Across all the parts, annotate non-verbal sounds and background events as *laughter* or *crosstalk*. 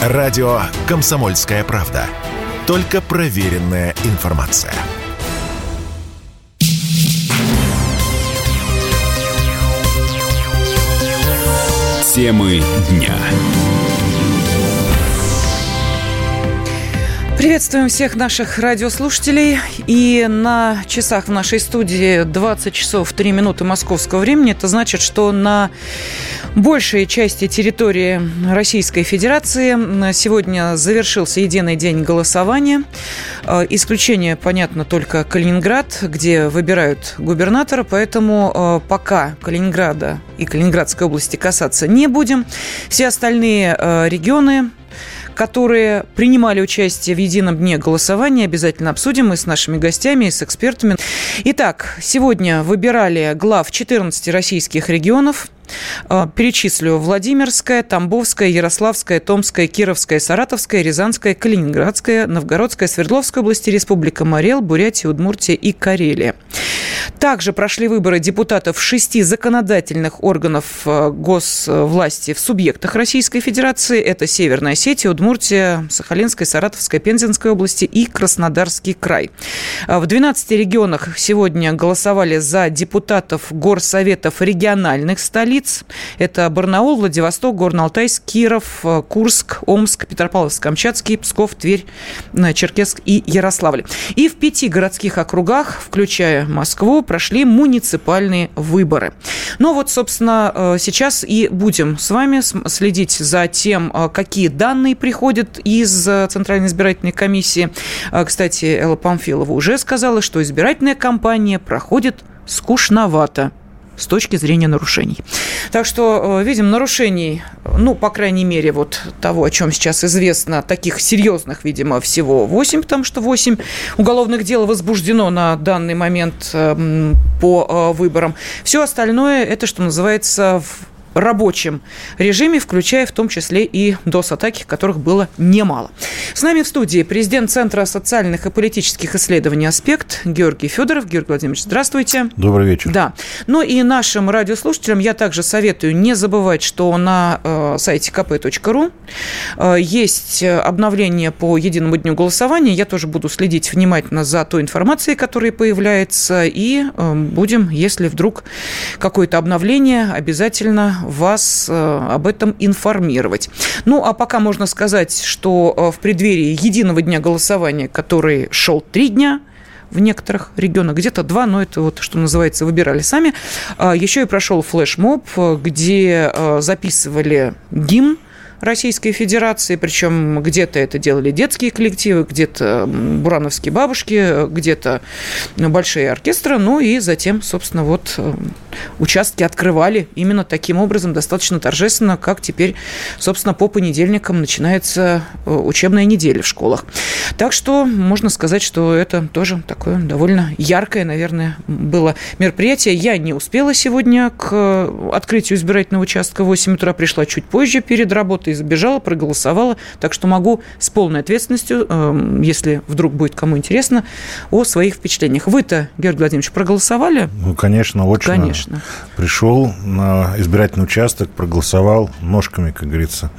Радио «Комсомольская правда». Только проверенная информация. Темы дня. Приветствуем всех наших радиослушателей. И на часах в нашей студии 20 часов 3 минуты московского времени. Это значит, что на большей части территории Российской Федерации сегодня завершился единый день голосования. Э, исключение, понятно, только Калининград, где выбирают губернатора. Поэтому э, пока Калининграда и Калининградской области касаться не будем. Все остальные э, регионы которые принимали участие в едином дне голосования. Обязательно обсудим мы с нашими гостями и с экспертами. Итак, сегодня выбирали глав 14 российских регионов. Э, перечислю. Владимирская, Тамбовская, Ярославская, Томская, Кировская, Саратовская, Рязанская, Калининградская, Новгородская, Свердловская области, Республика Марел, Бурятия, Удмуртия и Карелия. Также прошли выборы депутатов шести законодательных органов э, госвласти в субъектах Российской Федерации. Это Северная Осетия, Удмуртия, Сахалинская, Саратовская, Пензенская области и Краснодарский край. Э, в 12 регионах сегодня голосовали за депутатов горсоветов региональных столиц столиц. Это Барнаул, Владивосток, Горно-Алтайск, Киров, э, Курск, Омск, Петропавловск-Камчатский, Псков, Тверь, э, Черкесск и Ярославль. И в пяти городских округах, включая Москву, прошли муниципальные выборы. Ну вот, собственно, э, сейчас и будем с вами следить за тем, какие данные приходят из Центральной избирательной комиссии. Кстати, Элла Памфилова уже сказала, что избирательная кампания проходит скучновато с точки зрения нарушений. Так что, э, видим, нарушений, ну, по крайней мере, вот того, о чем сейчас известно, таких серьезных, видимо, всего 8, потому что 8 уголовных дел возбуждено на данный момент эм, по э, выборам. Все остальное, это, что называется, рабочем режиме, включая в том числе и DOS-атаки, которых было немало. С нами в студии президент Центра социальных и политических исследований «Аспект» Георгий Федоров. Георгий Владимирович, здравствуйте. Добрый вечер. Да. Ну и нашим радиослушателям я также советую не забывать, что на э, сайте kp.ru э, есть обновление по единому дню голосования. Я тоже буду следить внимательно за той информацией, которая появляется, и э, будем, если вдруг какое-то обновление, обязательно вас э, об этом информировать. Ну, а пока можно сказать, что э, в преддверии единого дня голосования, который шел три дня, в некоторых регионах, где-то два, но это вот, что называется, выбирали сами. А, Еще и прошел флешмоб, где э, записывали гимн Российской Федерации, причем где-то это делали детские коллективы, где-то бурановские бабушки, где-то большие оркестры, ну и затем, собственно, вот э, участки открывали именно таким образом, достаточно торжественно, как теперь, собственно, по понедельникам начинается э, учебная неделя в школах. Так что можно сказать, что это тоже такое довольно яркое, наверное, было мероприятие. Я не успела сегодня к открытию избирательного участка в 8 утра, пришла чуть позже перед работой, и забежала, проголосовала. Так что могу с полной ответственностью, эм, если вдруг будет кому интересно, о своих впечатлениях. Вы-то, Георгий Владимирович, проголосовали? Ну, конечно, очень. Конечно. Пришел на избирательный участок, проголосовал ножками, как говорится.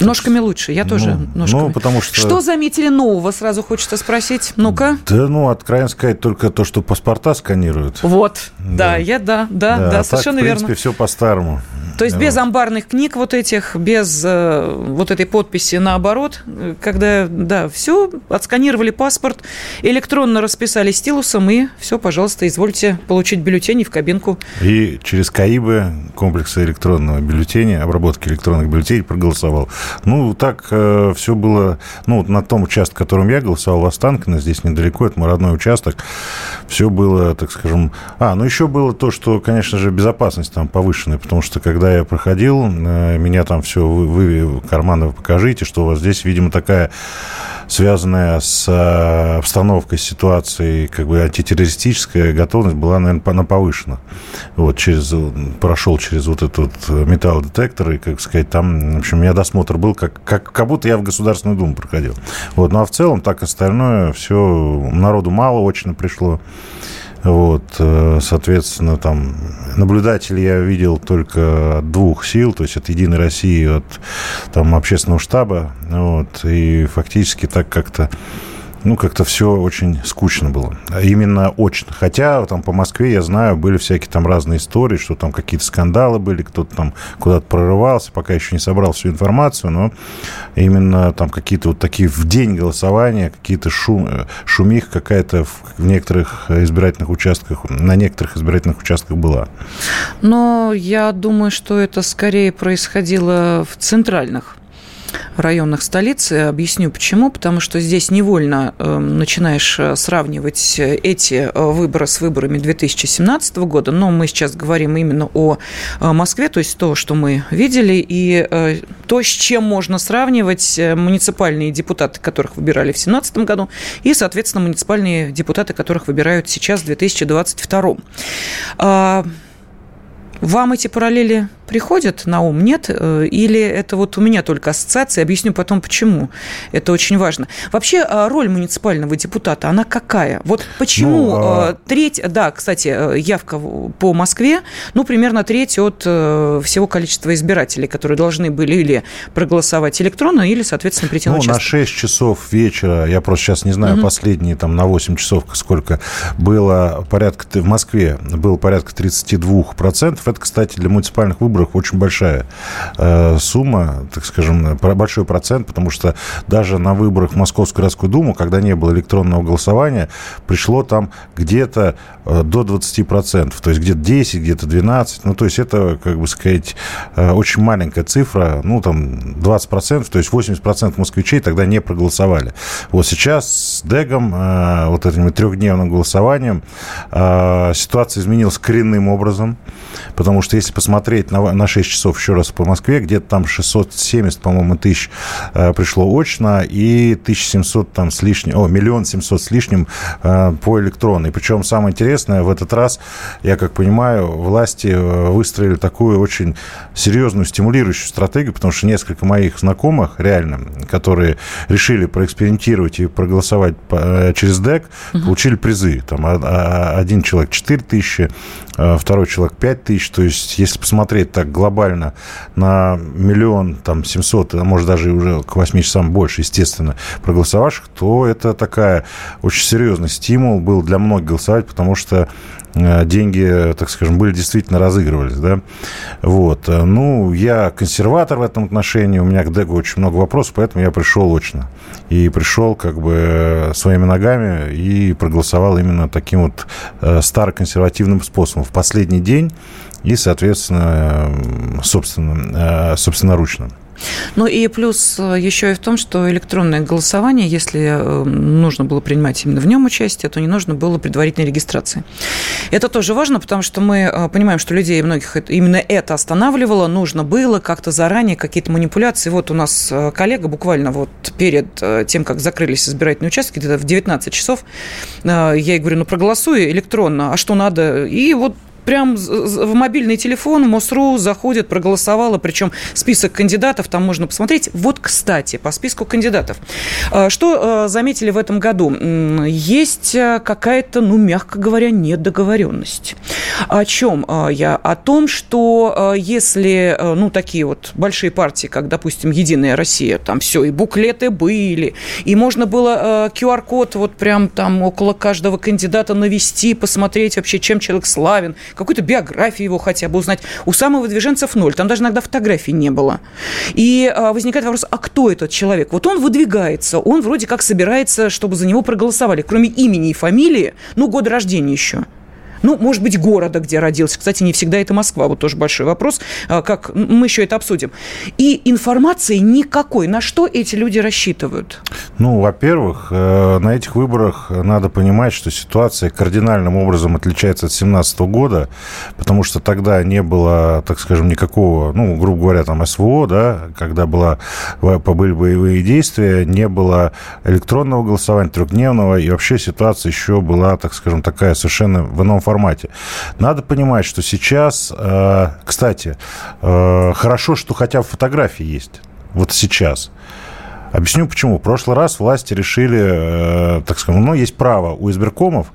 Ножками лучше, я тоже ну, ножками. Ну, потому что... Что заметили нового, сразу хочется спросить. Ну-ка. Да, ну, откровенно сказать, только то, что паспорта сканируют. Вот, да, да я, да, да, да, да а совершенно так, верно. в принципе, все по-старому. То есть без амбарных книг вот этих, без э, вот этой подписи наоборот, когда, да, все, отсканировали паспорт, электронно расписали стилусом, и все, пожалуйста, извольте получить бюллетени в кабинку. И через КАИБы, комплексы электронного бюллетеня, обработки электронных бюллетеней проголосовал. Ну, так э, все было, ну, вот на том участке, в котором я голосовал, в Останкино, здесь недалеко, это мой родной участок, все было, так скажем... А, ну, еще было то, что, конечно же, безопасность там повышенная, потому что, когда я проходил, э, меня там все, вы, вы карманы покажите, что у вас здесь, видимо, такая связанная с э, обстановкой, ситуацией, как бы антитеррористическая готовность была, наверное, на повышена. Вот, через, прошел через вот этот металлодетектор, и, как сказать, там, в общем, у меня досмотр был, как, как, как будто я в Государственную Думу проходил. Вот, ну, а в целом, так остальное, все, народу мало очень пришло. Вот, э, соответственно, там наблюдателей я видел только от двух сил, то есть от «Единой России», от там, общественного штаба. Вот, и фактически так как-то ну, как-то все очень скучно было. Именно очно. Хотя там по Москве, я знаю, были всякие там разные истории, что там какие-то скандалы были, кто-то там куда-то прорывался, пока еще не собрал всю информацию, но именно там какие-то вот такие в день голосования, какие-то шум, шумих какая-то в некоторых избирательных участках, на некоторых избирательных участках была. Но я думаю, что это скорее происходило в центральных районах столицы. Объясню почему. Потому что здесь невольно эм, начинаешь э, сравнивать эти э, выборы с выборами 2017 года. Но мы сейчас говорим именно о э, Москве, то есть то, что мы видели, и то, с чем можно сравнивать муниципальные депутаты, которых выбирали в 2017 году, и, соответственно, муниципальные депутаты, которых выбирают сейчас в 2022. Вам эти параллели приходят на ум, нет? Э, или это вот у меня только ассоциация? Объясню потом, почему. Это очень важно. Вообще, а, роль муниципального депутата, она какая? Вот почему ну, а... треть... Да, кстати, э, явка по Москве, ну, примерно треть от э, всего количества избирателей, которые должны были или проголосовать электронно, или, соответственно, прийти ну, на участок. на 6 часов вечера, я просто сейчас не знаю, угу. последние там на 8 часов сколько было порядка... В Москве было порядка 32%. Это, кстати, для муниципальных выборов очень большая э, сумма, так скажем, большой процент, потому что даже на выборах в Московскую городскую думу, когда не было электронного голосования, пришло там где-то э, до 20%, то есть где-то 10, где-то 12, ну, то есть это, как бы сказать, э, очень маленькая цифра, ну, там 20%, то есть 80% москвичей тогда не проголосовали. Вот сейчас с ДЭГом, э, вот этим трехдневным голосованием, э, ситуация изменилась коренным образом, Потому что если посмотреть на, на 6 часов еще раз по Москве, где-то там 670, по-моему, тысяч э, пришло очно и 1700 там с лишним, о, миллион семьсот с лишним э, по электронной. Причем самое интересное, в этот раз, я как понимаю, власти э, выстроили такую очень серьезную стимулирующую стратегию, потому что несколько моих знакомых, реально, которые решили проэкспериментировать и проголосовать через ДЭК, угу. получили призы. Там один человек 4 тысячи, второй человек 5 тысяч. То есть, если посмотреть так глобально на миллион, там, 700, а может, даже уже к 8 часам больше, естественно, проголосовавших, то это такая очень серьезный стимул был для многих голосовать, потому что Э, деньги, так скажем, были действительно разыгрывались, да. Вот. Ну, я консерватор в этом отношении, у меня к Дегу очень много вопросов, поэтому я пришел очно. И пришел как бы своими ногами и проголосовал именно таким вот э, староконсервативным способом. В последний день и, соответственно, собственно, собственноручно. Ну и плюс э, еще и в том, что электронное голосование, если э, нужно было принимать именно в нем участие, то не нужно было предварительной регистрации. Это тоже важно, потому что мы э, понимаем, что людей многих именно это останавливало, нужно было как-то заранее какие-то манипуляции. Вот у нас коллега буквально вот перед тем, как закрылись избирательные участки, где-то в 19 часов, я ей говорю, ну проголосуй электронно, а что надо? И вот прям в мобильный телефон, МОСРУ заходит, проголосовала, причем список кандидатов там можно посмотреть. Вот, кстати, по списку кандидатов. А, что а, заметили в этом году? Есть а, какая-то, ну, мягко говоря, недоговоренность. О чем я? О том, что если, ну, такие вот большие партии, как, допустим, «Единая Россия», там все, и буклеты были, и можно было QR-код вот прям там около каждого кандидата навести, посмотреть вообще, чем человек славен, какую-то биографию его хотя бы узнать. У самых выдвиженцев ноль. Там даже иногда фотографий не было. И а, возникает вопрос, а кто этот человек? Вот он выдвигается, он вроде как собирается, чтобы за него проголосовали. Кроме имени и фамилии, ну, год рождения еще. Ну, может быть, города, где родился. Кстати, не всегда это Москва. Вот тоже большой вопрос. А, как мы еще это обсудим. И информации никакой. На что эти люди рассчитывают? Ну, во-первых, э, на этих выборах надо понимать, что ситуация кардинальным образом отличается от 2017 года, потому что тогда не было, так скажем, никакого, ну, грубо говоря, там СВО, да, когда была, были боевые действия, не было электронного голосования, трехдневного, и вообще ситуация еще была, так скажем, такая совершенно в ином формате. Надо понимать, что сейчас, э, кстати, э, хорошо, что хотя бы фотографии есть. Вот сейчас. Объясню почему. В прошлый раз власти решили, э, так скажем, ну, есть право у избиркомов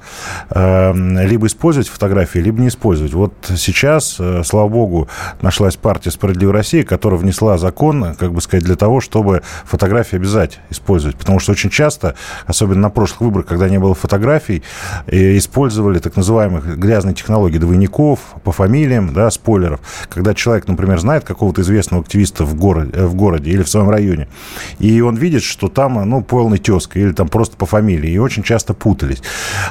э, либо использовать фотографии, либо не использовать. Вот сейчас, э, слава богу, нашлась партия «Справедливая Россия», которая внесла закон, как бы сказать, для того, чтобы фотографии обязать использовать. Потому что очень часто, особенно на прошлых выборах, когда не было фотографий, использовали так называемых грязные технологии двойников по фамилиям, да, спойлеров. Когда человек, например, знает какого-то известного активиста в городе, в городе или в своем районе, и он видит, что там, ну, полный тезка или там просто по фамилии, и очень часто путались.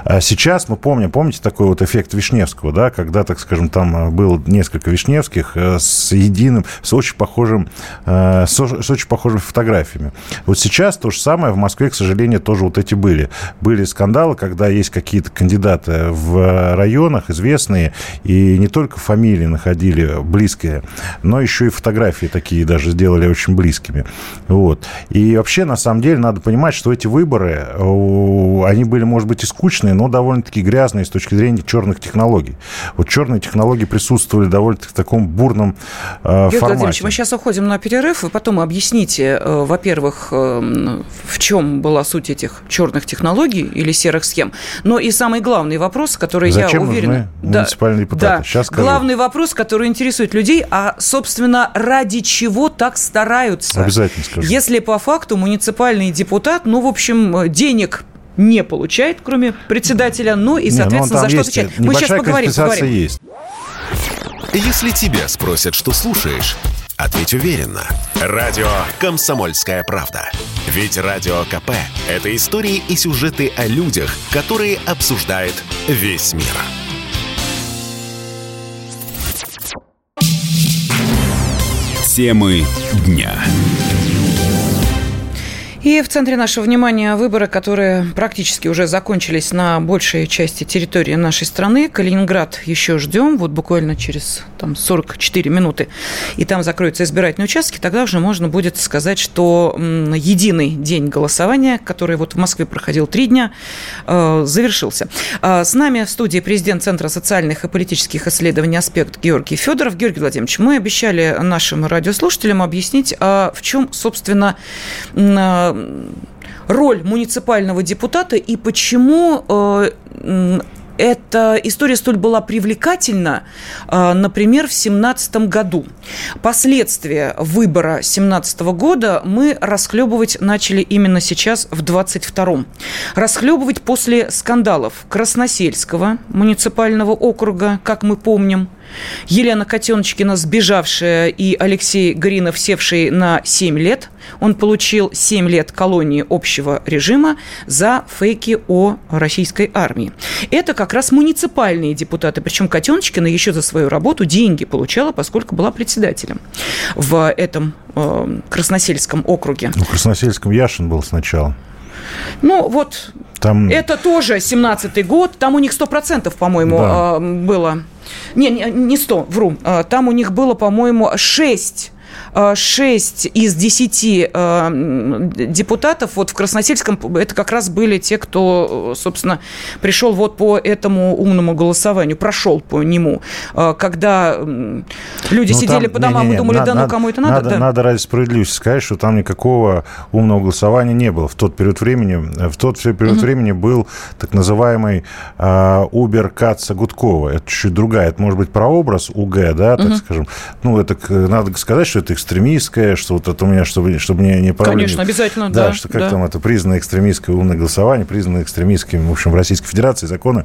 А сейчас мы помним, помните такой вот эффект Вишневского, да, когда, так скажем, там было несколько Вишневских э, с единым, с очень похожим, э, с очень похожими фотографиями. Вот сейчас то же самое в Москве, к сожалению, тоже вот эти были. Были скандалы, когда есть какие-то кандидаты в районах известные, и не только фамилии находили близкие, но еще и фотографии такие даже сделали очень близкими. Вот. И и вообще, на самом деле, надо понимать, что эти выборы, они были, может быть, и скучные, но довольно-таки грязные с точки зрения черных технологий. Вот черные технологии присутствовали довольно-таки в таком бурном э, Георгий формате. Владимирович, мы сейчас уходим на перерыв, и потом объясните, э, во-первых, э, в чем была суть этих черных технологий или серых схем, но и самый главный вопрос, который Зачем я уверена... Нужны муниципальные да, депутаты? Да, сейчас скажу. главный вопрос, который интересует людей, а, собственно, ради чего так стараются? Обязательно скажу. Если по факту факту муниципальный депутат, ну, в общем, денег не получает, кроме председателя, ну и, соответственно, не, ну, за что отвечает. Мы сейчас поговорим. поговорим. Есть. Если тебя спросят, что слушаешь, ответь уверенно. Радио «Комсомольская правда». Ведь Радио КП – это истории и сюжеты о людях, которые обсуждает весь мир. Темы дня. И в центре нашего внимания выборы, которые практически уже закончились на большей части территории нашей страны. Калининград еще ждем, вот буквально через там, 44 минуты, и там закроются избирательные участки, тогда уже можно будет сказать, что единый день голосования, который вот в Москве проходил три дня, э, завершился. А с нами в студии президент Центра социальных и политических исследований «Аспект» Георгий Федоров. Георгий Владимирович, мы обещали нашим радиослушателям объяснить, а в чем, собственно, роль муниципального депутата и почему э, эта история столь была привлекательна, э, например, в 2017 году. Последствия выбора 2017 года мы расхлебывать начали именно сейчас, в 2022. Расхлебывать после скандалов Красносельского муниципального округа, как мы помним, Елена Котеночкина, сбежавшая, и Алексей Гринов, севший на 7 лет. Он получил 7 лет колонии общего режима за фейки о российской армии. Это как раз муниципальные депутаты. Причем Котеночкина еще за свою работу деньги получала, поскольку была председателем в этом э, Красносельском округе. В Красносельском Яшин был сначала. Ну, вот там... это тоже 17-й год. Там у них 100%, по-моему, да. Э, было. Не, не 100, вру. Э, там у них было, по-моему, 6 6 из 10 э, депутатов вот в Красносельском, это как раз были те, кто, собственно, пришел вот по этому умному голосованию, прошел по нему. Э, когда люди ну, сидели там, по домам не, не, и думали, да, ну кому это надо? Надо, да. надо ради справедливости сказать, что там никакого умного голосования не было в тот период времени. В тот период угу. времени был так называемый э, Убер Каца Гудкова. Это чуть другая. Это может быть прообраз УГ, да, так угу. скажем. Ну, это надо сказать, что это экстремистское, что вот это у меня, чтобы, чтобы не, не проблемы. Конечно, обязательно, да. Да, что как да. там это признано экстремистское умное голосование, признано экстремистским, в общем, в Российской Федерации законы.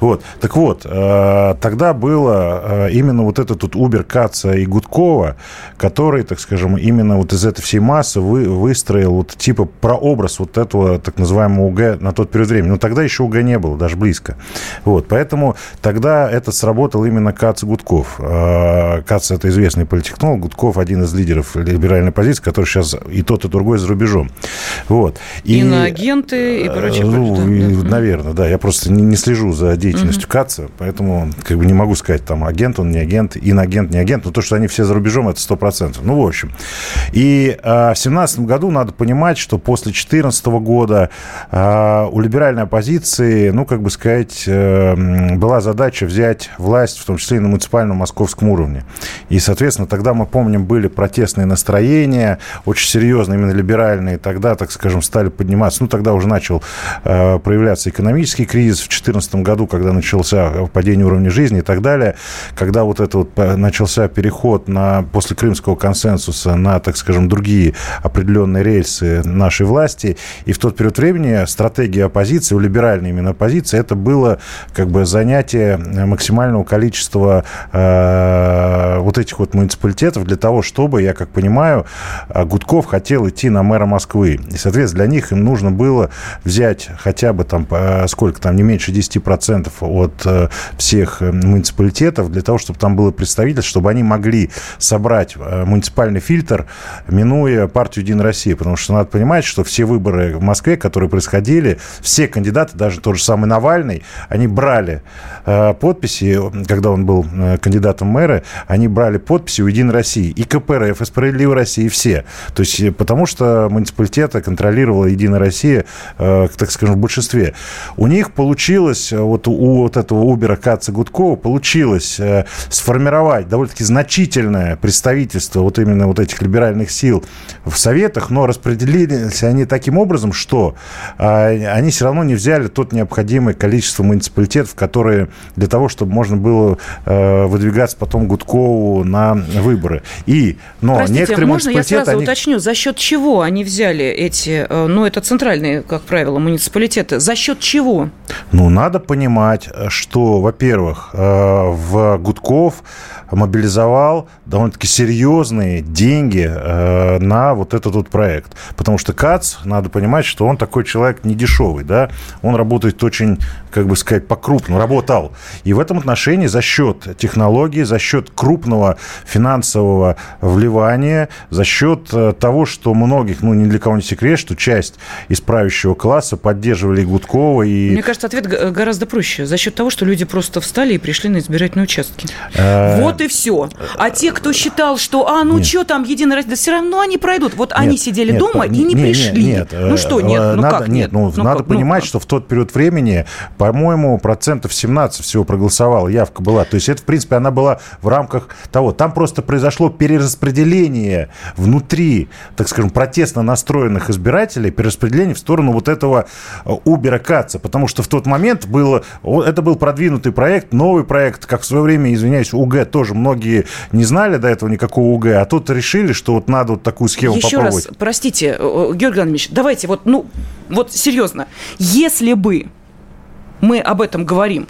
Вот. Так вот, э, тогда было э, именно вот этот тут Убер Каца и Гудкова, который, так скажем, именно вот из этой всей массы вы, выстроил вот типа прообраз вот этого так называемого УГ на тот период времени. Но тогда еще УГ не было, даже близко. Вот. Поэтому тогда это сработал именно Кац и Гудков. Кац – это известный политтехнолог, Гудков – один из лидеров либеральной позиции, который сейчас и тот, и другой за рубежом. Вот. И, Иноагенты и прочее. Ну, да, и, да. наверное, да. Я просто не, не слежу за деятельностью угу. КАЦа, поэтому как бы не могу сказать, там, агент он, не агент, иноагент, не агент. Но то, что они все за рубежом, это сто процентов. Ну, в общем. И а, в семнадцатом году надо понимать, что после 2014 года а, у либеральной оппозиции, ну, как бы сказать, а, была задача взять власть, в том числе и на муниципальном московском уровне. И, соответственно, тогда мы помним, были были протестные настроения, очень серьезные, именно либеральные. Тогда, так скажем, стали подниматься. Ну, тогда уже начал э, проявляться экономический кризис в 2014 году, когда начался падение уровня жизни и так далее. Когда вот это вот э, начался переход на, после Крымского консенсуса на, так скажем, другие определенные рельсы нашей власти. И в тот период времени стратегия оппозиции, либеральной именно оппозиции, это было как бы занятие максимального количества э, вот этих вот муниципалитетов для того, чтобы, я как понимаю, э, Гудков хотел идти на мэра Москвы. И, соответственно, для них им нужно было взять хотя бы там, э, сколько там, не меньше 10% от э, всех муниципалитетов для того, чтобы там было представительство, чтобы они могли собрать муниципальный фильтр, минуя партию «Единая Россия». Потому что надо понимать, что все выборы в Москве, которые происходили, все кандидаты, даже тот же самый Навальный, они брали подписи, когда он был кандидатом мэра, они брали подписи у «Единой России». И КПРФ, и «Справедливой России», все. То есть, э, потому что муниципалитеты контролировала «Единая Россия», э, так скажем, в большинстве. У них получилось, э, вот у вот этого Убера Каца Гудкова получилось сформировать довольно-таки значительное представительство вот именно вот этих либеральных сил в Советах, но распределились они таким образом, что они все равно не взяли тот необходимое количество муниципалитетов, которые для того, чтобы можно было выдвигаться потом Гудкову на выборы. И, но Простите, некоторые можно я сразу они... уточню, за счет чего они взяли эти, э, ну, это центральные, как правило, муниципалитеты, за счет чего? Ну, надо понимать, что, во-первых, э, в Гудков мобилизовал довольно-таки серьезные деньги э, на вот этот вот проект. Потому что КАЦ, надо понимать, что он такой человек не дешевый, да, он работает очень, как бы сказать, по-крупному, работал. И в этом отношении за счет технологий, за счет крупного финансового вливания, за счет э, того, что многих, ну, ни для кого не секрет, что часть исправящего класса поддерживали и Гудкова, и... Мне кажется, ответ гораздо проще. За счет того, что люди просто встали и пришли на избирательные участки. Э, вот и все. А те, кто считал, что, а, ну что там, Единая Россия, да все равно они пройдут. Вот нет, они сидели нет, дома нет, и не нет, пришли. Нет, ну что, нет, ну надо, как нет? Ну, ну надо как, ну понимать, ну, что в тот период времени, по-моему, процентов 17 всего проголосовало, явка была. То есть это, в принципе, она была в рамках того. Там просто произошло перераспределение внутри, так скажем, протестно настроенных избирателей, перераспределение в сторону вот этого Убера Каца, потому что в тот момент было, это был продвинутый проект, новый проект, как в свое время, извиняюсь, УГ тоже многие не знали до этого никакого УГ, а тут решили, что вот надо вот такую схему Еще попробовать. раз, простите, Георгий Иванович, давайте вот, ну, вот серьезно, если бы мы об этом говорим,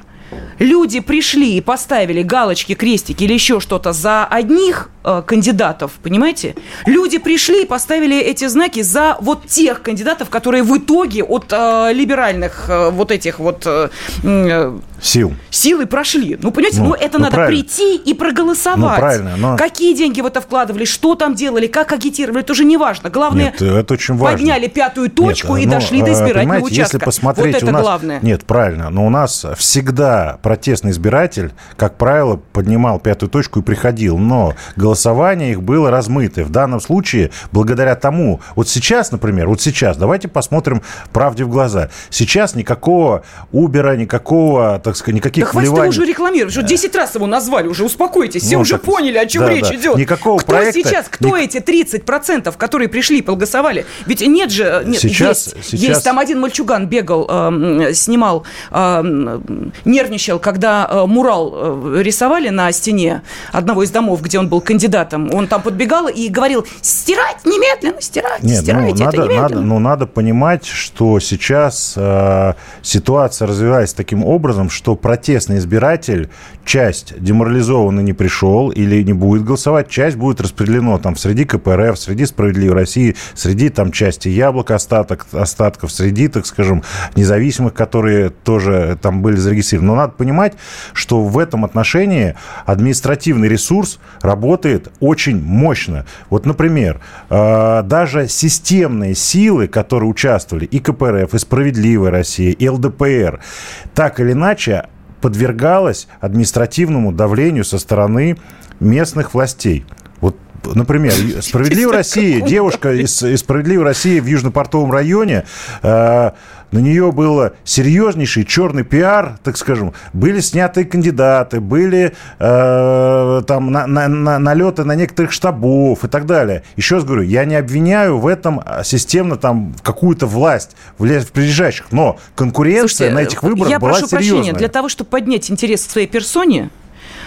люди пришли и поставили галочки, крестики или еще что-то за одних э, кандидатов, понимаете? Люди пришли и поставили эти знаки за вот тех кандидатов, которые в итоге от э, либеральных э, вот этих вот э, э сил силы прошли. Ну, понимаете, ну, ну это ну, надо правильно. прийти и проголосовать. Ну, правильно, но... Какие деньги в это вкладывали, что там делали, как агитировали, это уже не важно. Главное, Нет, это очень важно. подняли пятую точку Нет, и но, дошли до избирательного участка. Если посмотреть, вот это у нас... главное. Нет, правильно, но у нас всегда протестный избиратель, как правило, поднимал пятую точку и приходил, но голосование их было размыто. В данном случае, благодаря тому, вот сейчас, например, вот сейчас, давайте посмотрим правде в глаза. Сейчас никакого Убера, никакого, так сказать, никаких да вливаний... уже рекламировать, уже 10 раз его назвали, уже успокойтесь, все ну, уже так... поняли, о чем да, речь да. идет. Никакого кто проекта... сейчас, кто Ник... эти 30%, которые пришли и проголосовали? Ведь нет же, нет, сейчас, есть, сейчас... есть, там один мальчуган бегал, э, снимал, э, нервничал, когда э, мурал э, рисовали на стене одного из домов, где он был кандидатом. Он там подбегал и говорил, стирать немедленно, стирать, нет, стирайте ну, это надо, немедленно. Надо, ну, надо понимать, что сейчас э, ситуация развивается таким образом, что протестный избиратель, часть деморализованно не пришел или не будет голосовать, часть будет распределено там среди КПРФ, среди Справедливой России, среди там части Яблок остаток, остатков, среди, так скажем, независимых, которые тоже там были зарегистрированы. Но надо понимать, что в этом отношении административный ресурс работает очень мощно. Вот, например, э, даже системные силы, которые участвовали, и КПРФ, и Справедливая Россия, и ЛДПР, так или иначе подвергалась административному давлению со стороны местных властей. Например, *laughs* «Справедливая Россия», девушка из, из «Справедливой России» в Южно-Портовом районе, э, на нее было серьезнейший черный пиар, так скажем. Были сняты кандидаты, были э, там на, на, на, налеты на некоторых штабов и так далее. Еще раз говорю, я не обвиняю в этом системно там какую-то власть в, в прилежащих, но конкуренция Слушайте, на этих выборах я была прошу серьезная. прощения, для того, чтобы поднять интерес к своей персоне,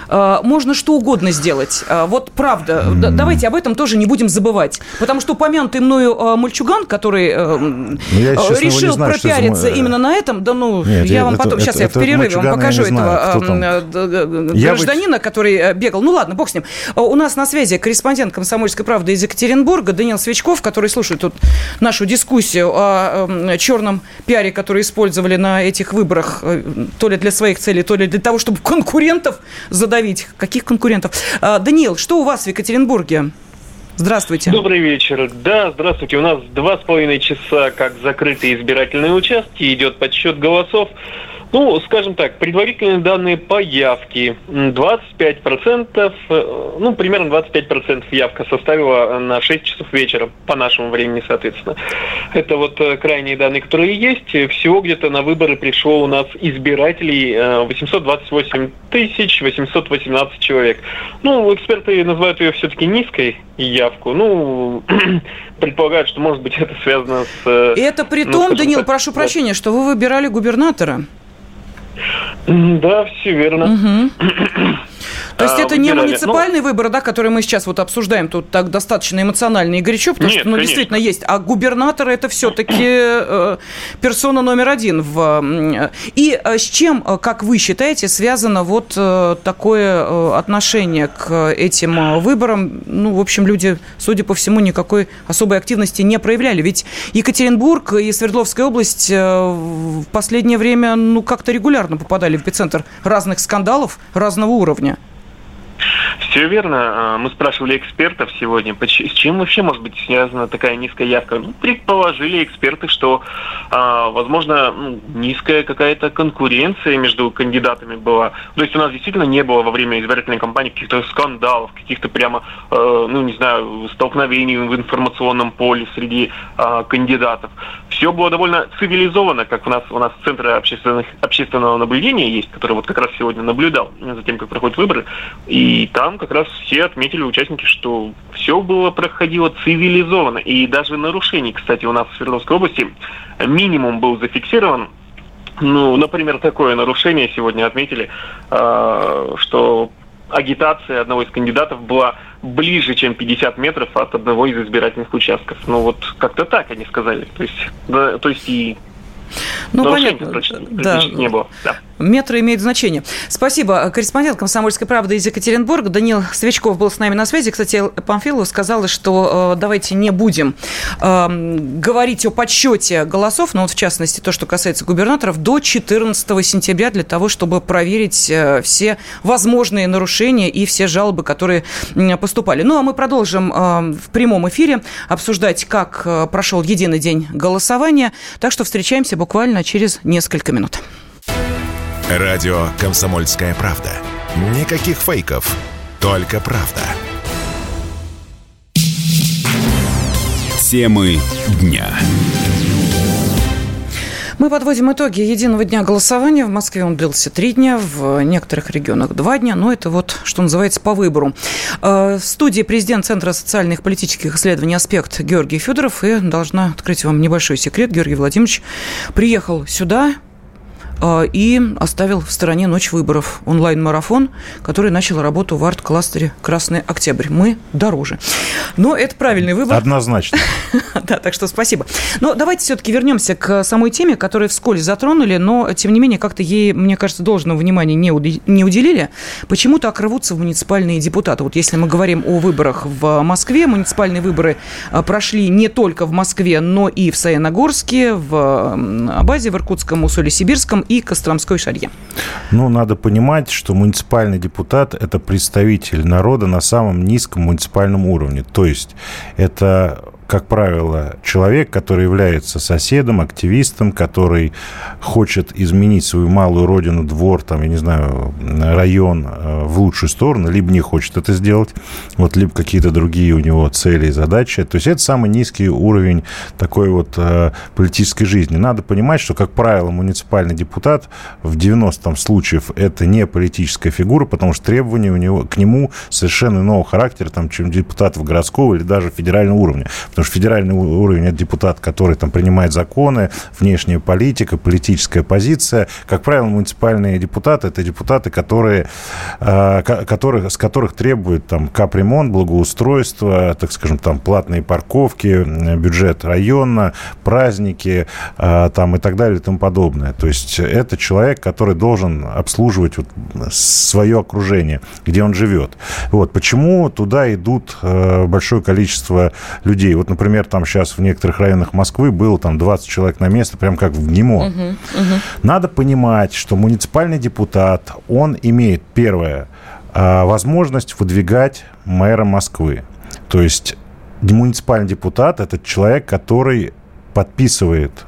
можно что угодно сделать. Э, вот правда. Mm. Давайте об этом тоже не будем забывать. Потому что упомянутый мною э, мальчуган, который ну, я, честно, решил знаю, пропиариться именно на этом, да ну, Нет, я вам это, потом, это, сейчас это, я в перерыве вам покажу этого гражданина, который бегал. Ну ладно, бог с ним. У нас на связи корреспондент «Комсомольской правды» из Екатеринбурга Даниил Свечков, который слушает тут нашу дискуссию о черном пиаре, который использовали на этих выборах, то ли для своих целей, то ли для того, чтобы конкурентов задать давить? Каких конкурентов? А, Даниил, что у вас в Екатеринбурге? Здравствуйте. Добрый вечер. Да, здравствуйте. У нас два с половиной часа, как закрытые избирательные участки, идет подсчет голосов. Ну, скажем так, предварительные данные по явке. 25%, э, ну, примерно 25% явка составила на 6 часов вечера, по нашему времени, соответственно. Это вот э, крайние данные, которые есть. Всего где-то на выборы пришло у нас избирателей 828 э, тысяч 818 человек. Ну, эксперты называют ее все-таки низкой явку. Ну, *clears throat* предполагают, что, может быть, это связано с... И это при ну, том, Данил, так, прошу да. прощения, что вы выбирали губернатора. Да, все верно. Угу. *clears throat* *clears throat* То есть а, это не муниципальный ну, выбор, да, который мы сейчас вот обсуждаем тут так достаточно эмоционально и горячо, потому нет, что, ну, конечно. действительно есть. А губернатор это все-таки э, персона номер один. В, и э, с чем, э, как вы считаете, связано вот э, такое отношение к этим выборам? Ну, в общем, люди, судя по всему, никакой особой активности не проявляли. Ведь Екатеринбург и Свердловская область в последнее время, ну, как-то регулярно попадали в эпицентр разных скандалов разного уровня. Все верно. А, мы спрашивали экспертов сегодня, с чем вообще может быть связана такая низкая явка. Ну, предположили эксперты, что, а, возможно, ну, низкая какая-то конкуренция между кандидатами была. То есть у нас действительно не было во время избирательной кампании каких-то скандалов, каких-то прямо, э, ну, не знаю, столкновений в информационном поле среди а, кандидатов. Все было довольно цивилизованно, как у нас у нас центры общественных, общественного наблюдения есть, который вот как раз сегодня наблюдал за тем, как проходят выборы. И там как раз все отметили участники, что все было проходило цивилизованно. И даже нарушений, кстати, у нас в Свердловской области минимум был зафиксирован. Ну, например, такое нарушение сегодня отметили, э, что агитация одного из кандидатов была ближе, чем 50 метров от одного из избирательных участков. Ну вот как-то так они сказали. То есть, да, то есть и ну, понятно. Да. не было. Да. Метры имеют значение. Спасибо. Корреспондент «Комсомольской правды» из Екатеринбурга Данил Свечков был с нами на связи. Кстати, Памфилова сказала, что э, давайте не будем э, говорить о подсчете голосов, но вот в частности то, что касается губернаторов, до 14 сентября для того, чтобы проверить э, все возможные нарушения и все жалобы, которые э, поступали. Ну, а мы продолжим э, в прямом эфире обсуждать, как э, прошел единый день голосования. Так что встречаемся буквально через несколько минут. Радио «Комсомольская правда». Никаких фейков, только правда. Темы дня. Мы подводим итоги единого дня голосования. В Москве он длился три дня, в некоторых регионах два дня. Но это вот, что называется, по выбору. Э, в студии президент Центра социальных и политических исследований «Аспект» Георгий Федоров. И должна открыть вам небольшой секрет. Георгий Владимирович приехал сюда и оставил в стороне «Ночь выборов» онлайн-марафон, который начал работу в арт-кластере «Красный Октябрь». Мы дороже. Но это правильный выбор. Однозначно. *laughs* Да, так что спасибо. Но давайте все-таки вернемся к самой теме, которую вскользь затронули, но, тем не менее, как-то ей, мне кажется, должного внимания не, не уделили. Почему так рвутся в муниципальные депутаты? Вот если мы говорим о выборах в Москве, муниципальные выборы а, прошли не только в Москве, но и в Саяногорске, в Абазе, в Иркутском, Усоле-Сибирском и Костромской шарье. Ну, надо понимать, что муниципальный депутат – это представитель народа на самом низком муниципальном уровне. То есть это как правило, человек, который является соседом, активистом, который хочет изменить свою малую родину, двор, там, я не знаю, район э, в лучшую сторону, либо не хочет это сделать, вот, либо какие-то другие у него цели и задачи. То есть это самый низкий уровень такой вот э, политической жизни. Надо понимать, что, как правило, муниципальный депутат в 90 там, случаев это не политическая фигура, потому что требования у него, к нему совершенно иного характера, там, чем депутатов городского или даже федерального уровня. Потому что федеральный уровень – это депутат, который там принимает законы, внешняя политика, политическая позиция. Как правило, муниципальные депутаты – это депутаты, которые, э, которых, с которых требуют там капремонт, благоустройство, так скажем, там платные парковки, бюджет района, праздники э, там и так далее и тому подобное. То есть это человек, который должен обслуживать вот свое окружение, где он живет. Вот. Почему туда идут э, большое количество людей? Вот, например, там сейчас в некоторых районах Москвы было там 20 человек на место, прям как в ГИМО. Угу, угу. Надо понимать, что муниципальный депутат, он имеет, первое, а, возможность выдвигать мэра Москвы. То есть муниципальный депутат – это человек, который подписывает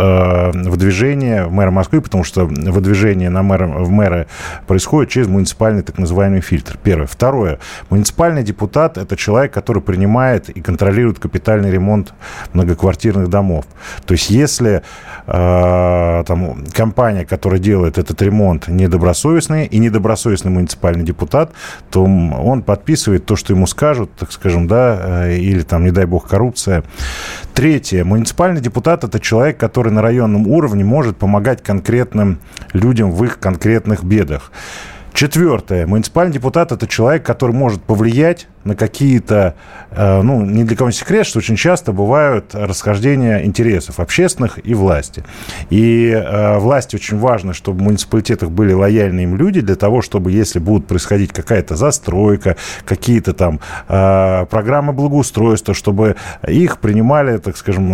Э, выдвижение в мэра Москвы, потому что выдвижение на мэра, в мэра происходит через муниципальный так называемый фильтр. Первое. Второе. Муниципальный депутат – это человек, который принимает и контролирует капитальный ремонт многоквартирных домов. То есть если э, там, компания, которая делает этот ремонт, недобросовестная и недобросовестный муниципальный депутат, то он подписывает то, что ему скажут, так скажем, да, э, или там, не дай бог, коррупция. Третье. Муниципальный депутат – это человек, который на районном уровне может помогать конкретным людям в их конкретных бедах. Четвертое. Муниципальный депутат – это человек, который может повлиять на какие-то, э, ну, не для кого секрет, что очень часто бывают расхождения интересов общественных и власти. И э, власти очень важно, чтобы в муниципалитетах были лояльны им люди для того, чтобы, если будут происходить какая-то застройка, какие-то там э, программы благоустройства, чтобы их принимали, так скажем,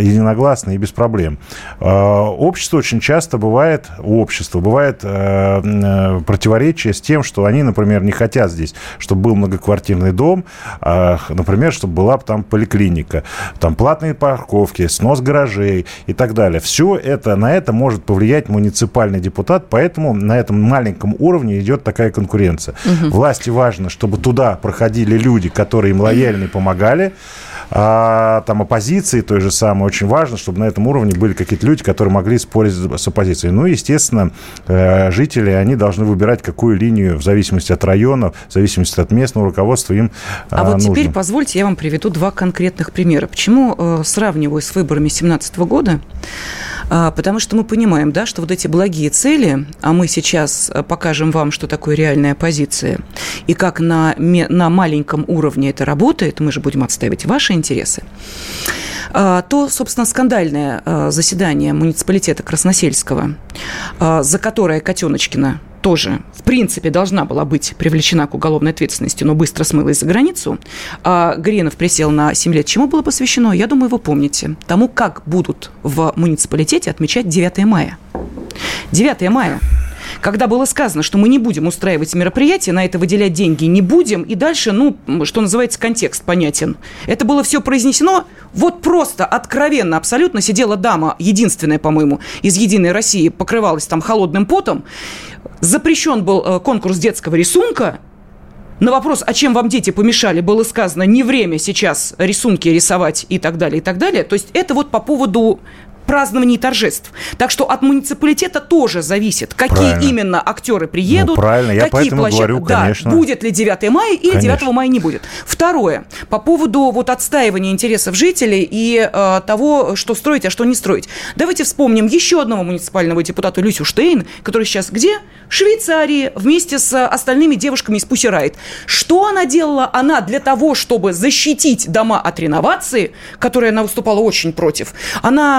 единогласно и без проблем. Общество очень часто бывает, у общества бывает противоречие с тем, что они, например, не хотят здесь, чтобы был многоквартирный дом, а, например, чтобы была там поликлиника, там платные парковки, снос гаражей и так далее. Все это, на это может повлиять муниципальный депутат, поэтому на этом маленьком уровне идет такая конкуренция. Угу. Власти важно, чтобы туда проходили люди, которые им лояльно помогали, а, там оппозиции той же самой очень важно, чтобы на этом уровне были какие-то люди, которые могли спорить с оппозицией. Ну, естественно, э, жители, они должны выбирать, какую линию в зависимости от района, в зависимости от местного руководства им А, а вот нужно. теперь позвольте, я вам приведу два конкретных примера. Почему э, сравниваю с выборами 2017 года? А, потому что мы понимаем, да, что вот эти благие цели, а мы сейчас э, покажем вам, что такое реальная оппозиция, и как на, на маленьком уровне это работает, мы же будем отстаивать ваши интересы, а, то, собственно, скандальное а, заседание муниципалитета Красносельского, за которое Котеночкина тоже, в принципе, должна была быть привлечена к уголовной ответственности, но быстро смылась за границу. А Гринов присел на 7 лет. Чему было посвящено? Я думаю, вы помните. Тому, как будут в муниципалитете отмечать 9 мая. 9 мая когда было сказано, что мы не будем устраивать мероприятия, на это выделять деньги не будем, и дальше, ну, что называется, контекст понятен. Это было все произнесено вот просто, откровенно, абсолютно. Сидела дама, единственная, по-моему, из «Единой России», покрывалась там холодным потом. Запрещен был э, конкурс детского рисунка, на вопрос, а чем вам дети помешали, было сказано, не время сейчас рисунки рисовать и так далее, и так далее. То есть это вот по поводу празднований торжеств. Так что от муниципалитета тоже зависит, какие правильно. именно актеры приедут, ну, правильно, я какие площадки. Говорю, да, конечно. будет ли 9 мая или конечно. 9 мая не будет. Второе, по поводу вот отстаивания интересов жителей и э, того, что строить, а что не строить. Давайте вспомним еще одного муниципального депутата Люсю Штейн, который сейчас где? В Швейцарии вместе с остальными девушками из Пусирайт. Что она делала? Она для того, чтобы защитить дома от реновации, которые она выступала очень против, она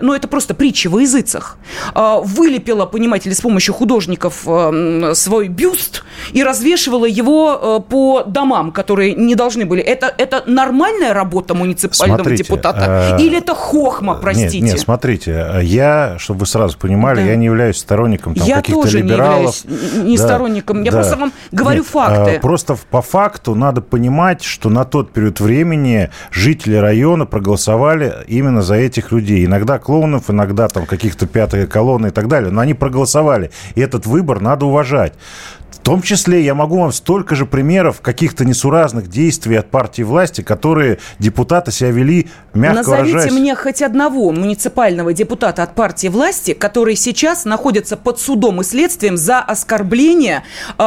ну, это просто притча во языцах, э, вылепила, понимаете ли, с помощью художников э, свой бюст и развешивала его э, по домам, которые не должны были. Это, это нормальная работа муниципального смотрите, депутата? Э, Или это хохма, простите? Нет, нет, смотрите, я, чтобы вы сразу понимали, да. я не являюсь сторонником там, каких-то либералов. Я тоже не являюсь не да, сторонником. Я да. просто вам говорю нет, факты. Э, просто по факту надо понимать, что на тот период времени жители района проголосовали именно за этих людей. Иногда клоунов, иногда там каких-то пятые колонны и так далее. Но они проголосовали. И этот выбор надо уважать. В том числе я могу вам столько же примеров каких-то несуразных действий от партии власти, которые депутаты себя вели, мягко Назовите выражаясь. мне хоть одного муниципального депутата от партии власти, который сейчас находится под судом и следствием за оскорбление э,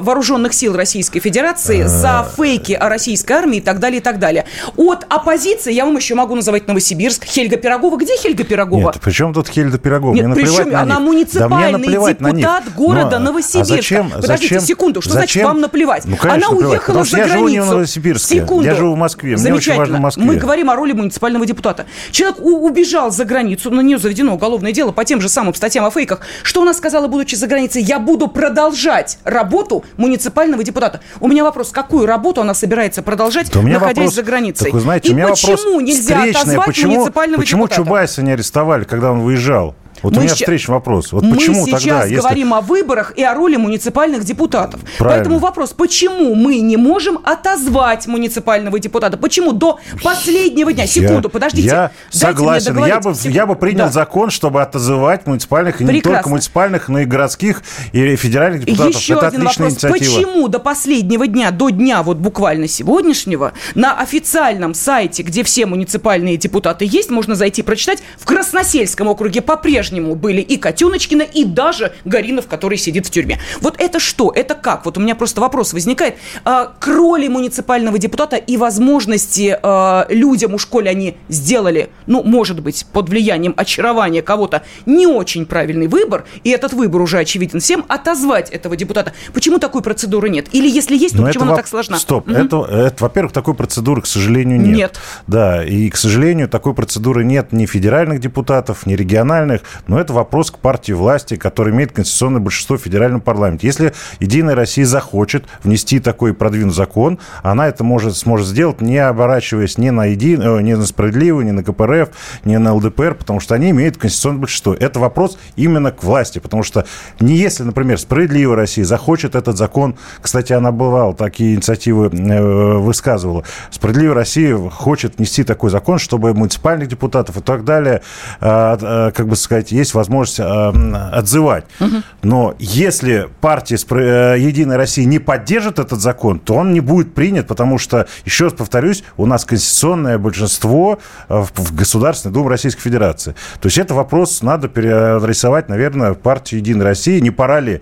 вооруженных сил Российской Федерации, за э. фейки о российской армии и так далее, и так далее. От оппозиции я вам еще могу называть Новосибирск, Хельга Пирогова. Где Хельга Пирогова? Нет, при чем тут Хельга Пирогова? Нет, мне причем она муниципальный да депутат города Но, Новосибирска. А зачем, Подождите зачем? секунду, что зачем? значит вам наплевать? Ну, конечно, Она наплевать, уехала за я границу. живу не в Новосибирске, секунду. я живу в Москве. Мне очень важно в Москве. Мы говорим о роли муниципального депутата. Человек убежал за границу, на нее заведено уголовное дело по тем же самым статьям о фейках. Что она сказала, будучи за границей? Я буду продолжать работу муниципального депутата. У меня вопрос, какую работу она собирается продолжать, да находясь вопрос, за границей? Так вы знаете, И у меня почему вопрос нельзя встречный. отозвать почему, муниципального почему депутата? Почему Чубайса не арестовали, когда он выезжал? Вот мы у меня встречный вопрос. Вот мы почему сейчас тогда, если... говорим о выборах и о роли муниципальных депутатов. Правильно. Поэтому вопрос, почему мы не можем отозвать муниципального депутата? Почему до последнего дня? Секунду, я, подождите. Я согласен. Я бы, я бы принял да. закон, чтобы отзывать муниципальных, и Прекрасно. не только муниципальных, но и городских и федеральных депутатов. Еще Это один вопрос. Инициатива. Почему до последнего дня, до дня вот буквально сегодняшнего, на официальном сайте, где все муниципальные депутаты есть, можно зайти прочитать, в Красносельском округе по-прежнему были и Котеночкина, и даже Гаринов, который сидит в тюрьме. Вот это что? Это как? Вот у меня просто вопрос возникает. А, к роли муниципального депутата и возможности а, людям у школе они сделали, ну, может быть, под влиянием очарования кого-то, не очень правильный выбор, и этот выбор уже очевиден всем, отозвать этого депутата. Почему такой процедуры нет? Или если есть, то Но почему она во... так сложна? Стоп. Угу. Это, это, во-первых, такой процедуры, к сожалению, нет. Нет. Да, и, к сожалению, такой процедуры нет ни федеральных депутатов, ни региональных, но это вопрос к партии власти, которая имеет конституционное большинство в федеральном парламенте. Если Единая Россия захочет внести такой продвинутый закон, она это может, сможет сделать, не оборачиваясь ни на, еди, э, ни на справедливую, ни на КПРФ, ни на ЛДПР, потому что они имеют конституционное большинство. Это вопрос именно к власти, потому что не если, например, справедливая Россия захочет этот закон, кстати, она бывала, такие инициативы э, высказывала, справедливая Россия хочет внести такой закон, чтобы муниципальных депутатов и так далее, э, как бы сказать, есть возможность отзывать. Угу. Но если партия э, Единой России не поддержит этот закон, то он не будет принят, потому что, еще раз повторюсь, у нас конституционное большинство э, в Государственной Думе Российской Федерации. То есть это вопрос надо переадресовать, наверное, партию Единой России. Не пора ли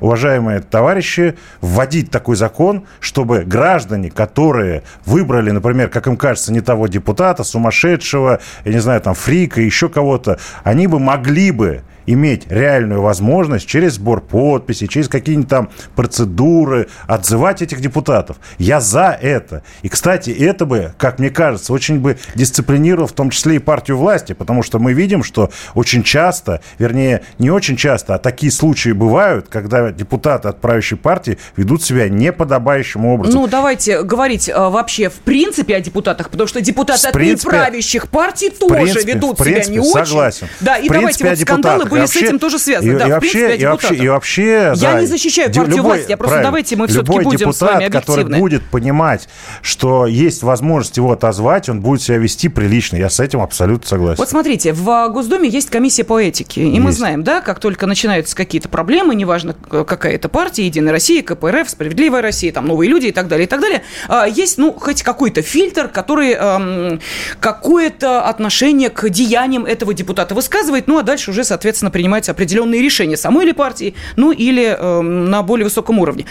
уважаемые товарищи, вводить такой закон, чтобы граждане, которые выбрали, например, как им кажется, не того депутата, сумасшедшего, я не знаю, там, фрика, еще кого-то, они бы могли бы иметь реальную возможность через сбор подписей, через какие-нибудь там процедуры отзывать этих депутатов. Я за это. И, кстати, это бы, как мне кажется, очень бы дисциплинировал в том числе и партию власти, потому что мы видим, что очень часто, вернее, не очень часто, а такие случаи бывают, когда депутаты от правящей партии ведут себя неподобающим образом. Ну, давайте говорить а, вообще в принципе о депутатах, потому что депутаты принципе, от неправящих партий тоже принципе, ведут принципе, себя не согласен. очень. Да, и в давайте вот скандалы были и вообще, с этим тоже связаны. И, да, и, вообще, и, вообще, и вообще... Я да, не защищаю партию любой, власти, я просто давайте мы все-таки будем депутат, с вами объективны. который будет понимать, что есть возможность его отозвать, он будет себя вести прилично. Я с этим абсолютно согласен. Вот смотрите, в Госдуме есть комиссия по этике. И есть. мы знаем, да, как только начинаются какие-то проблемы, неважно, какая это партия, Единая Россия, КПРФ, Справедливая Россия, там новые люди и так далее, и так далее, а, есть, ну, хоть какой-то фильтр, который эм, какое-то отношение к деяниям этого депутата высказывает, ну, а дальше уже, соответственно, соответственно, принимаются определенные решения самой или партии, ну или э, на более высоком уровне.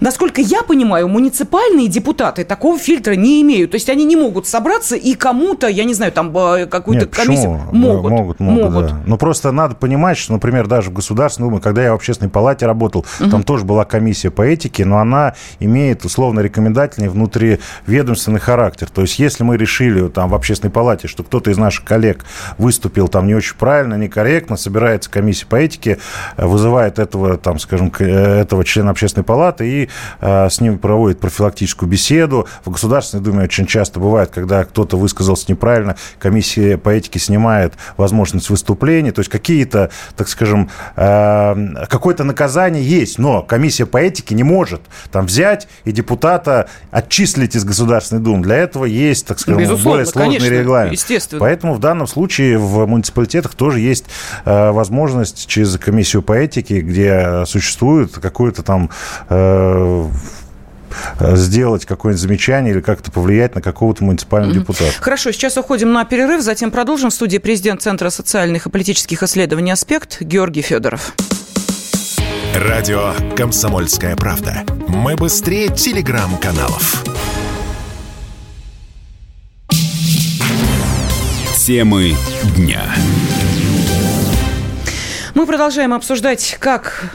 Насколько я понимаю, муниципальные депутаты такого фильтра не имеют. То есть они не могут собраться и кому-то, я не знаю, там э, какую-то Нет, комиссию... почему? Могут. Могут, могут, могут. да. Но просто надо понимать, что, например, даже в Государственной Думе, когда я в Общественной палате работал, угу. там тоже была комиссия по этике, но она имеет условно рекомендательный внутриведомственный характер. То есть если мы решили там в Общественной палате, что кто-то из наших коллег выступил там не очень правильно, некорректно, собирается комиссия по этике, вызывает этого, там, скажем, э, этого члена Общественной палаты и э, с ним проводит профилактическую беседу. В Государственной Думе очень часто бывает, когда кто-то высказался неправильно, комиссия по этике снимает возможность выступления. То есть какие-то, так скажем, э, какое-то наказание есть, но комиссия по этике не может там взять и депутата отчислить из Государственной Думы. Для этого есть, так скажем, Безусловно, более сложный конечно, регламент. Естественно. Поэтому в данном случае в муниципалитетах тоже есть э, возможность через комиссию по этике, где существует какое-то там э, сделать какое-нибудь замечание или как-то повлиять на какого-то муниципального mm-hmm. депутата. Хорошо, сейчас уходим на перерыв, затем продолжим. В студии президент Центра социальных и политических исследований «Аспект» Георгий Федоров. Радио «Комсомольская правда». Мы быстрее телеграм-каналов. Темы дня. Мы продолжаем обсуждать, как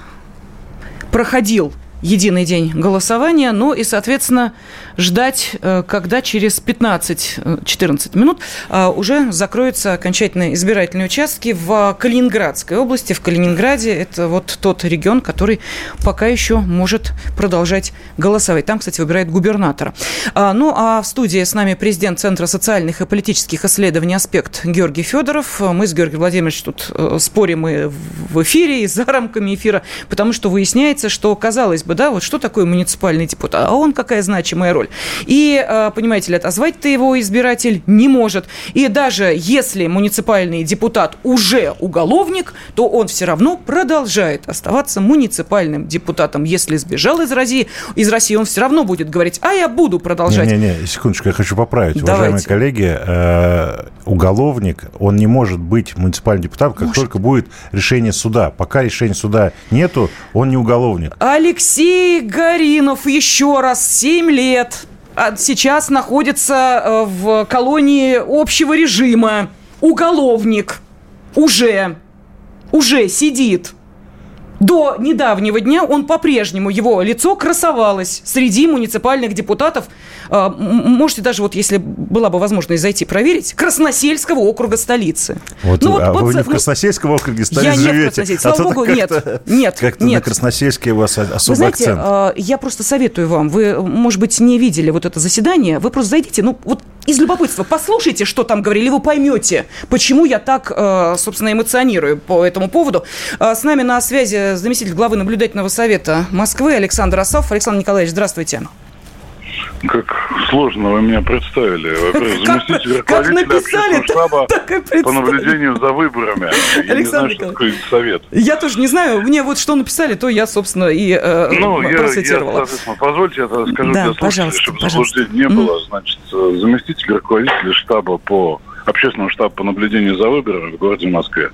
проходил единый день голосования, ну и, соответственно, ждать, э, когда через 15-14 э, минут э, уже закроются окончательные избирательные участки в Калининградской области. В Калининграде это вот тот регион, который пока еще может продолжать голосовать. Там, кстати, выбирает губернатора. Ну, а в студии с нами президент Центра социальных и политических исследований «Аспект» Георгий Федоров. Мы с Георгием Владимировичем тут спорим и в эфире, и за рамками эфира, потому что выясняется, что, казалось бы, да, вот что такое муниципальный депутат, а он какая значимая роль. И, э, понимаете ли, отозвать-то его избиратель не может. И даже если муниципальный депутат уже уголовник, то он все равно продолжает оставаться муниципальным депутатом. Если сбежал из России, из России он все равно будет говорить, а я буду продолжать. Не-не-не, секундочку, я хочу поправить. Давайте. Уважаемые коллеги, э, уголовник, он не может быть муниципальным депутатом, как может. только будет решение суда. Пока решения суда нету, он не уголовник. Алексей Гаринов еще раз 7 лет а сейчас находится э, в колонии общего режима. Уголовник уже, уже сидит. До недавнего дня он по-прежнему, его лицо красовалось среди муниципальных депутатов. А, можете даже, вот если была бы возможность зайти проверить, Красносельского округа столицы. Вот, ну, вот, а вот, вы не в Красносельском округе столицы я живете? Я не в Красносельском. Слава богу, нет. *laughs* Нет, Как-то нет. на Красносельске у вас особый вы знаете, акцент. А, я просто советую вам, вы, может быть, не видели вот это заседание, вы просто зайдите, ну, вот из любопытства послушайте, что там говорили, вы поймете, почему я так, э, собственно, эмоционирую по этому поводу. С нами на связи заместитель главы наблюдательного совета Москвы Александр Асав. Александр Николаевич, здравствуйте. Как сложно вы меня представили. Во-первых, заместитель как написали, штаба *laughs* так и по наблюдению за выборами. Я Александр не знаю, что совет. Я тоже не знаю. Мне вот что написали, то я, собственно, и э, ну, процитировала. Я, я, соответственно, позвольте, я скажу да, для слушателей, чтобы заблуждений не было. Значит, заместитель руководителя штаба по общественного штаба по наблюдению за выборами в городе Москве.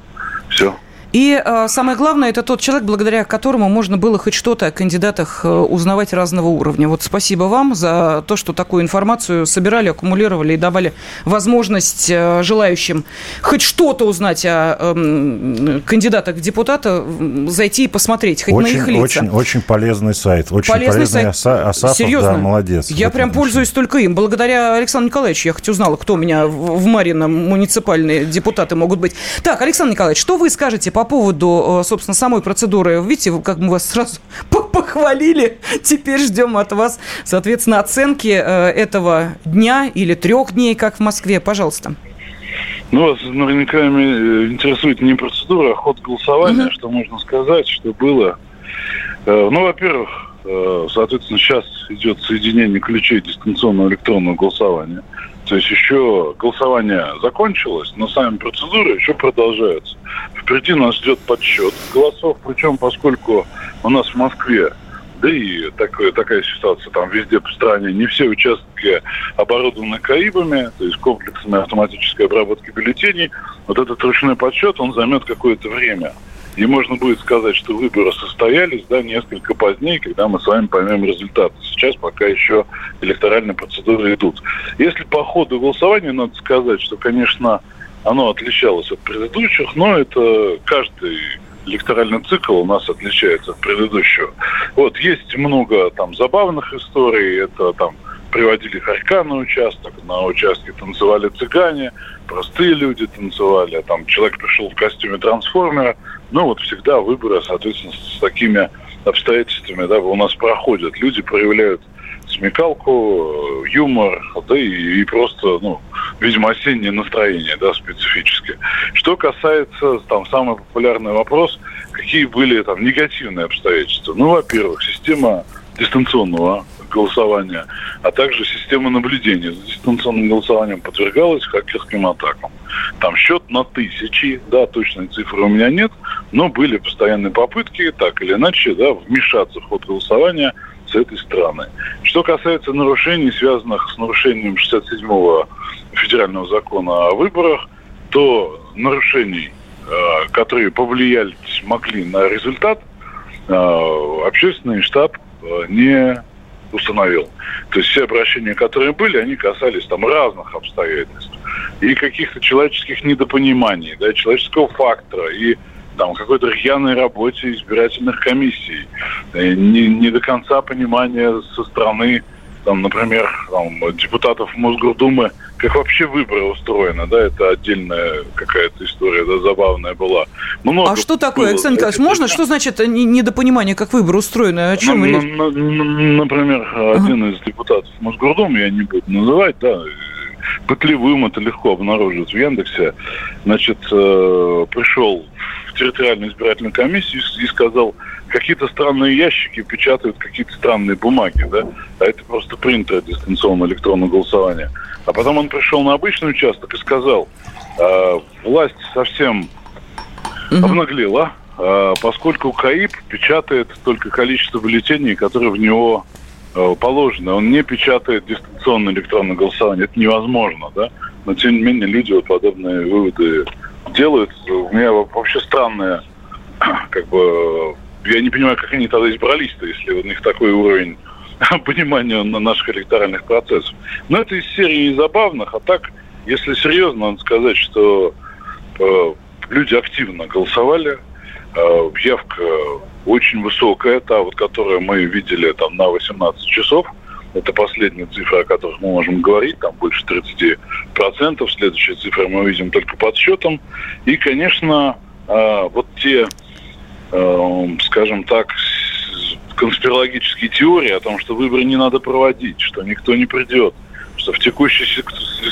Все. И э, самое главное, это тот человек, благодаря которому можно было хоть что-то о кандидатах э, узнавать разного уровня. Вот спасибо вам за то, что такую информацию собирали, аккумулировали и давали возможность э, желающим хоть что-то узнать о э, кандидатах в депутата, зайти и посмотреть, хоть очень, на их лица. Очень, очень полезный сайт. Очень полезный, полезный сайт. Асафов, Серьезно? Да, молодец. Я прям пользуюсь только им. Благодаря Александру Николаевичу я хоть узнала, кто у меня в Марино муниципальные депутаты могут быть. Так, Александр Николаевич, что вы скажете по по поводу, э, собственно, самой процедуры. Видите, как мы вас сразу *laughs* похвалили. Теперь ждем от вас, соответственно, оценки э, этого дня или трех дней, как в Москве. Пожалуйста. Ну, вас наверняка э, интересует не процедура, а ход голосования, угу. что можно сказать, что было. Ну, во-первых, соответственно, сейчас идет соединение ключей дистанционного электронного голосования. То есть еще голосование закончилось, но сами процедуры еще продолжаются. Впереди нас ждет подсчет голосов, причем поскольку у нас в Москве да и такая, такая ситуация там везде по стране. Не все участки оборудованы КАИБами, то есть комплексами автоматической обработки бюллетеней. Вот этот ручной подсчет, он займет какое-то время. И можно будет сказать, что выборы состоялись, да, несколько позднее, когда мы с вами поймем результаты. Сейчас пока еще электоральные процедуры идут. Если по ходу голосования, надо сказать, что, конечно, оно отличалось от предыдущих, но это каждый электоральный цикл у нас отличается от предыдущего. Вот есть много там забавных историй, это там приводили хорька на участок, на участке танцевали цыгане, простые люди танцевали, а там человек пришел в костюме трансформера. Ну вот всегда выборы, соответственно, с такими обстоятельствами да, у нас проходят. Люди проявляют смекалку, юмор, да и, и просто, ну, видимо, осеннее настроение, да, специфическое. Что касается, там, самый популярный вопрос, какие были там негативные обстоятельства. Ну, во-первых, система дистанционного голосования, а также система наблюдения за дистанционным голосованием подвергалась хакерским атакам. Там счет на тысячи, да, точной цифры у меня нет, но были постоянные попытки, так или иначе, да, вмешаться в ход голосования с этой стороны. Что касается нарушений, связанных с нарушением 67-го федерального закона о выборах, то нарушений, э, которые повлияли, могли на результат, э, общественный штаб э, не установил. То есть все обращения, которые были, они касались там разных обстоятельств. И каких-то человеческих недопониманий, да, человеческого фактора, и там какой-то рьяной работе избирательных комиссий, не, не до конца понимания со стороны, там, например, там, депутатов Мосгордумы, как вообще выборы устроены, да, это отдельная какая-то история, да, забавная была. Много а что такое, было, Александр Николаевич, можно? Что значит недопонимание, как выборы устроены? О чем речь? Например, один из депутатов Мосгордумы, я не буду называть, да, пытливым это легко обнаружить в Яндексе, значит, э, пришел в территориальную избирательную комиссию и сказал, какие-то странные ящики печатают какие-то странные бумаги, да, а это просто принтер дистанционного электронного голосования. А потом он пришел на обычный участок и сказал, э, власть совсем обнаглела, э, поскольку КАИП печатает только количество бюллетеней, которые в него э, положены. Он не печатает дистанционное электронное голосование. Это невозможно, да? Но, тем не менее, люди вот подобные выводы делают. У меня вообще странная, *clears throat* как бы, я не понимаю, как они тогда избрались-то, если у них такой уровень *laughs* понимания на наших электоральных процессов. Но это из серии забавных, а так, если серьезно, надо сказать, что э, люди активно голосовали, э, явка очень высокая, та вот, которую мы видели там на 18 часов, это последняя цифра, о которых мы можем говорить, там больше 30%. Следующая цифра мы увидим только подсчетом. И, конечно, э, вот те, скажем так, конспирологические теории о том, что выборы не надо проводить, что никто не придет, что в текущей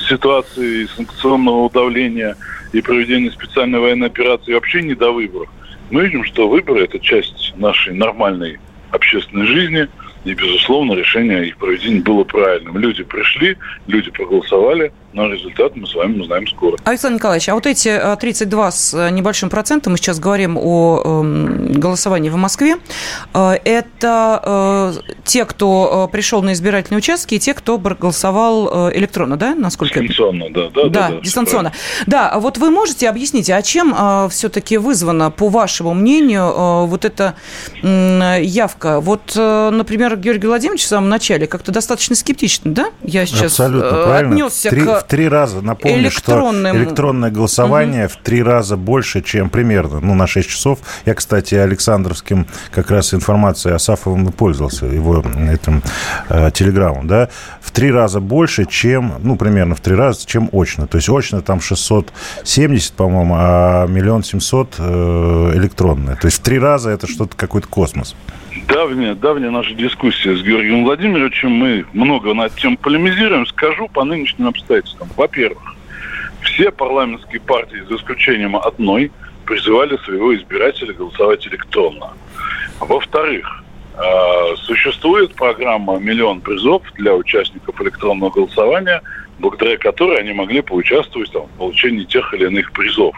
ситуации санкционного давления и проведения специальной военной операции вообще не до выборов. Мы видим, что выборы – это часть нашей нормальной общественной жизни – и, безусловно, решение их проведения было правильным. Люди пришли, люди проголосовали, но результат мы с вами узнаем скоро. Александр Николаевич, а вот эти 32 э, с э, небольшим процентом, мы сейчас говорим о э, голосовании в Москве, э, это те, кто пришел на избирательные участки, и те, кто проголосовал электронно, да, насколько Дистанционно, да. Да, да, да, да дистанционно. Да, а вот вы можете объяснить, а чем все-таки вызвана, по вашему мнению, вот эта явка? Вот, например, Георгий Владимирович в самом начале как-то достаточно скептично, да? Я сейчас Абсолютно отнесся к в три раза, напомню, электронным... что электронное голосование угу. в три раза больше, чем примерно, ну, на 6 часов. Я, кстати, Александровским как раз информацией Асафовым и пользовался, его этим э, телеграммом, да, в три раза больше, чем, ну, примерно в три раза, чем очно. То есть очно там 670, по-моему, а миллион семьсот э, электронное. То есть в три раза это что-то какой-то космос давняя, давняя наша дискуссия с Георгием Владимировичем. Мы много над тем полемизируем. Скажу по нынешним обстоятельствам. Во-первых, все парламентские партии, за исключением одной, призывали своего избирателя голосовать электронно. Во-вторых, а, существует программа «Миллион призов» для участников электронного голосования, благодаря которой они могли поучаствовать там, в получении тех или иных призов.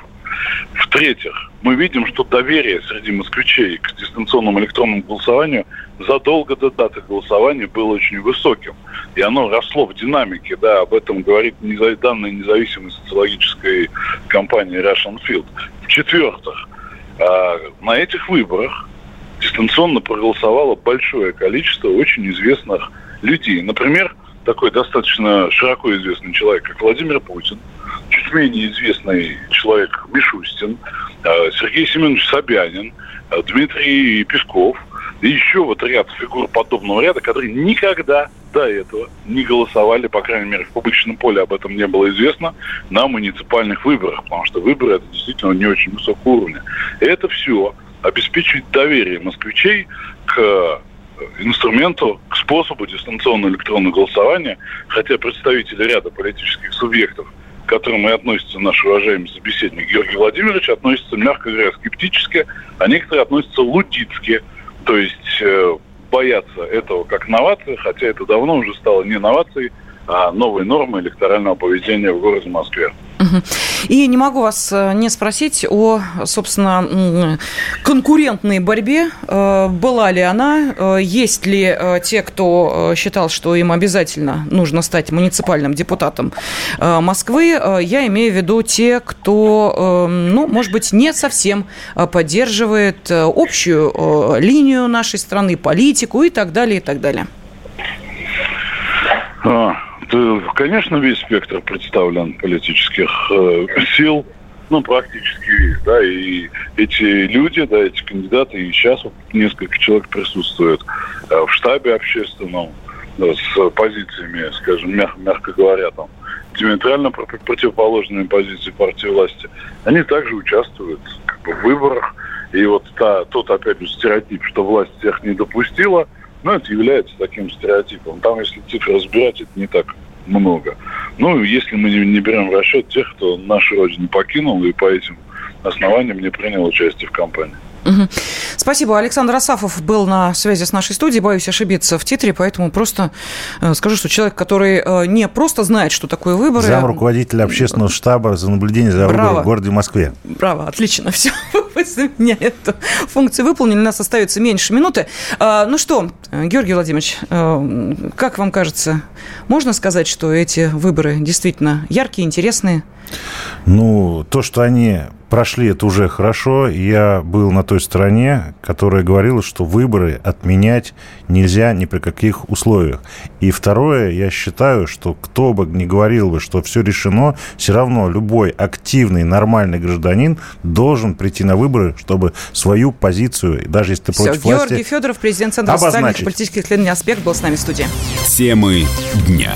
В-третьих, мы видим, что доверие среди москвичей к дистанционному электронному голосованию задолго до даты голосования было очень высоким. И оно росло в динамике, да, об этом говорит данные независимой социологической компании Russian Field. В-четвертых, А на этих выборах дистанционно проголосовало большое количество очень известных людей. Например, такой достаточно широко известный человек, как Владимир Путин, менее известный человек Мишустин, а, Сергей Семенович Собянин, а, Дмитрий Песков и еще вот ряд фигур подобного ряда, которые никогда до этого не голосовали, по крайней мере, в публичном поле об этом не было известно, на муниципальных выборах, потому что выборы это действительно не очень высокого уровня. И это все обеспечивает доверие москвичей к э, инструменту, к способу дистанционного электронного голосования, хотя представители ряда политических субъектов, к которым и относится наш уважаемый собеседник Георгий Владимирович, относятся, мягко говоря, скептически, а некоторые относятся лудицки, то есть э, боятся этого как новации, хотя это давно уже стало не новацией, а новой нормой электорального поведения в городе Москве. И не могу вас э, не спросить о, собственно, конкурентной борьбе. Э, была ли она? Э, есть ли те, кто считал, что им обязательно нужно стать муниципальным депутатом Москвы? Я имею в виду те, кто, ну, может быть, не совсем поддерживает общую линию нашей страны, политику и так далее, и так далее. Конечно, весь спектр представлен политических э, сил, ну, практически весь, да, и эти люди, да, эти кандидаты, и сейчас вот несколько человек присутствуют э, в штабе общественном да, с позициями, скажем, мяг, мягко говоря, там, диаметрально противоположными позиции партии власти, они также участвуют как бы, в выборах. И вот та, тот, опять же, стереотип, что власть всех не допустила – ну, это является таким стереотипом. Там, если цифры разбирать, это не так много. Ну, если мы не, не берем в расчет тех, кто нашу родину покинул и по этим основаниям не принял участие в кампании. Угу. Спасибо. Александр Асафов был на связи с нашей студией. Боюсь ошибиться в титре, поэтому просто э, скажу, что человек, который э, не просто знает, что такое выборы... Зам руководителя общественного штаба за наблюдение за выборами в городе Москве. Браво, отлично. *laughs* Все, вы за меня эту функцию выполнили. У нас остается меньше минуты. Ну что, Георгий Владимирович, э, как вам кажется, можно сказать, что эти выборы действительно яркие, интересные? Ну, то, что они прошли, это уже хорошо. Я был на той стороне, которая говорила, что выборы отменять нельзя ни при каких условиях. И второе, я считаю, что кто бы ни говорил бы, что все решено, все равно любой активный, нормальный гражданин должен прийти на выборы, чтобы свою позицию, даже если ты все, против Георгий власти... Федоров, президент Центра социальных и политических исследований «Аспект» был с нами в студии. Темы дня.